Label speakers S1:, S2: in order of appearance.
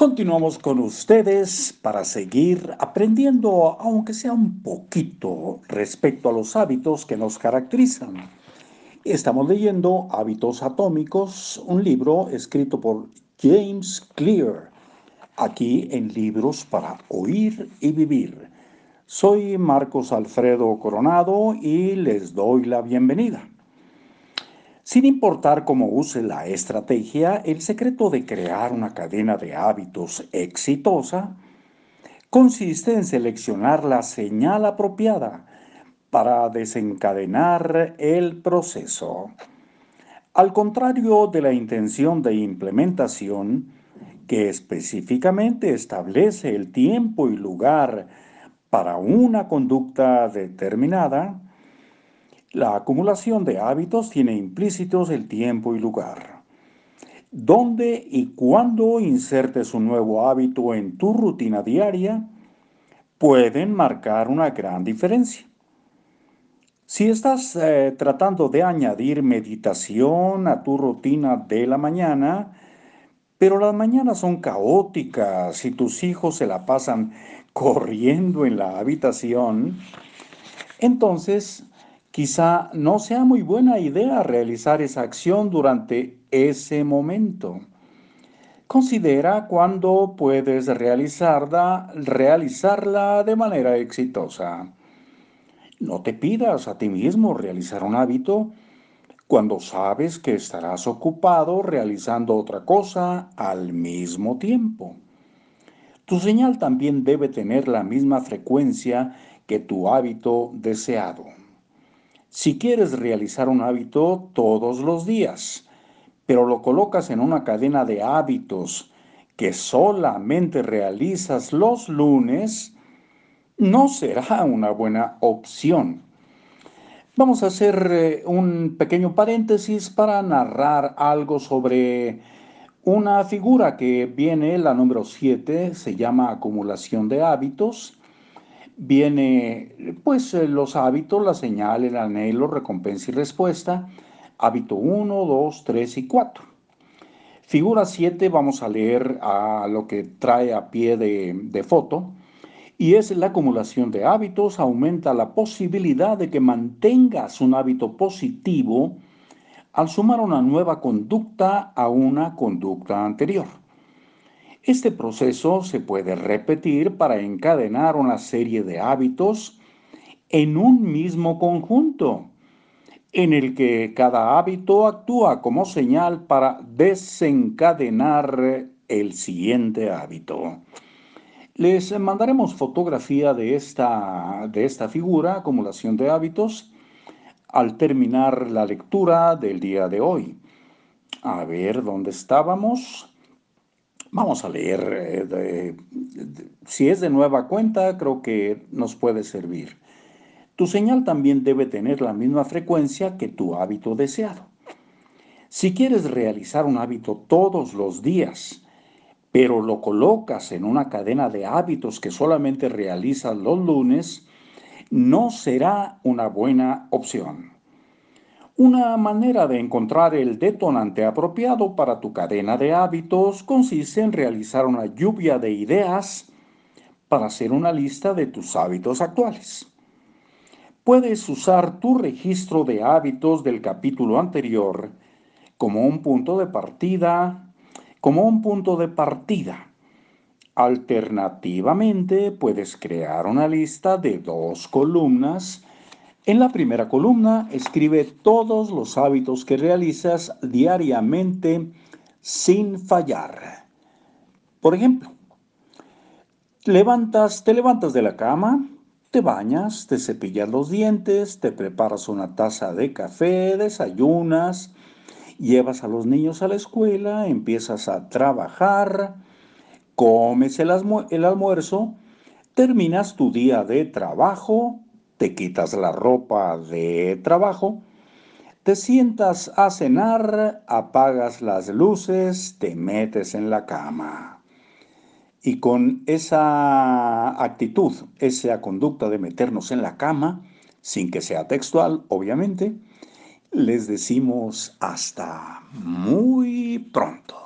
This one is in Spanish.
S1: Continuamos con ustedes para seguir aprendiendo, aunque sea un poquito, respecto a los hábitos que nos caracterizan. Estamos leyendo Hábitos Atómicos, un libro escrito por James Clear, aquí en Libros para Oír y Vivir. Soy Marcos Alfredo Coronado y les doy la bienvenida. Sin importar cómo use la estrategia, el secreto de crear una cadena de hábitos exitosa consiste en seleccionar la señal apropiada para desencadenar el proceso. Al contrario de la intención de implementación, que específicamente establece el tiempo y lugar para una conducta determinada, la acumulación de hábitos tiene implícitos el tiempo y lugar. Dónde y cuándo insertes un nuevo hábito en tu rutina diaria pueden marcar una gran diferencia. Si estás eh, tratando de añadir meditación a tu rutina de la mañana, pero las mañanas son caóticas y tus hijos se la pasan corriendo en la habitación, entonces Quizá no sea muy buena idea realizar esa acción durante ese momento. Considera cuándo puedes realizarla, realizarla de manera exitosa. No te pidas a ti mismo realizar un hábito cuando sabes que estarás ocupado realizando otra cosa al mismo tiempo. Tu señal también debe tener la misma frecuencia que tu hábito deseado. Si quieres realizar un hábito todos los días, pero lo colocas en una cadena de hábitos que solamente realizas los lunes, no será una buena opción. Vamos a hacer eh, un pequeño paréntesis para narrar algo sobre una figura que viene, la número 7, se llama acumulación de hábitos viene pues eh, los hábitos, la señal, el anhelo, recompensa y respuesta. Hábito 1, 2, 3 y 4. Figura 7 vamos a leer a lo que trae a pie de, de foto y es la acumulación de hábitos, aumenta la posibilidad de que mantengas un hábito positivo al sumar una nueva conducta a una conducta anterior. Este proceso se puede repetir para encadenar una serie de hábitos en un mismo conjunto, en el que cada hábito actúa como señal para desencadenar el siguiente hábito. Les mandaremos fotografía de esta, de esta figura, acumulación de hábitos, al terminar la lectura del día de hoy. A ver, ¿dónde estábamos? Vamos a leer, eh, si es de nueva cuenta, creo que nos puede servir. Tu señal también debe tener la misma frecuencia que tu hábito deseado. Si quieres realizar un hábito todos los días, pero lo colocas en una cadena de hábitos que solamente realizas los lunes, no será una buena opción. Una manera de encontrar el detonante apropiado para tu cadena de hábitos consiste en realizar una lluvia de ideas para hacer una lista de tus hábitos actuales. Puedes usar tu registro de hábitos del capítulo anterior como un punto de partida, como un punto de partida. Alternativamente, puedes crear una lista de dos columnas en la primera columna escribe todos los hábitos que realizas diariamente sin fallar. Por ejemplo, levantas, te levantas de la cama, te bañas, te cepillas los dientes, te preparas una taza de café, desayunas, llevas a los niños a la escuela, empiezas a trabajar, comes el, el almuerzo, terminas tu día de trabajo, te quitas la ropa de trabajo, te sientas a cenar, apagas las luces, te metes en la cama. Y con esa actitud, esa conducta de meternos en la cama, sin que sea textual, obviamente, les decimos hasta muy pronto.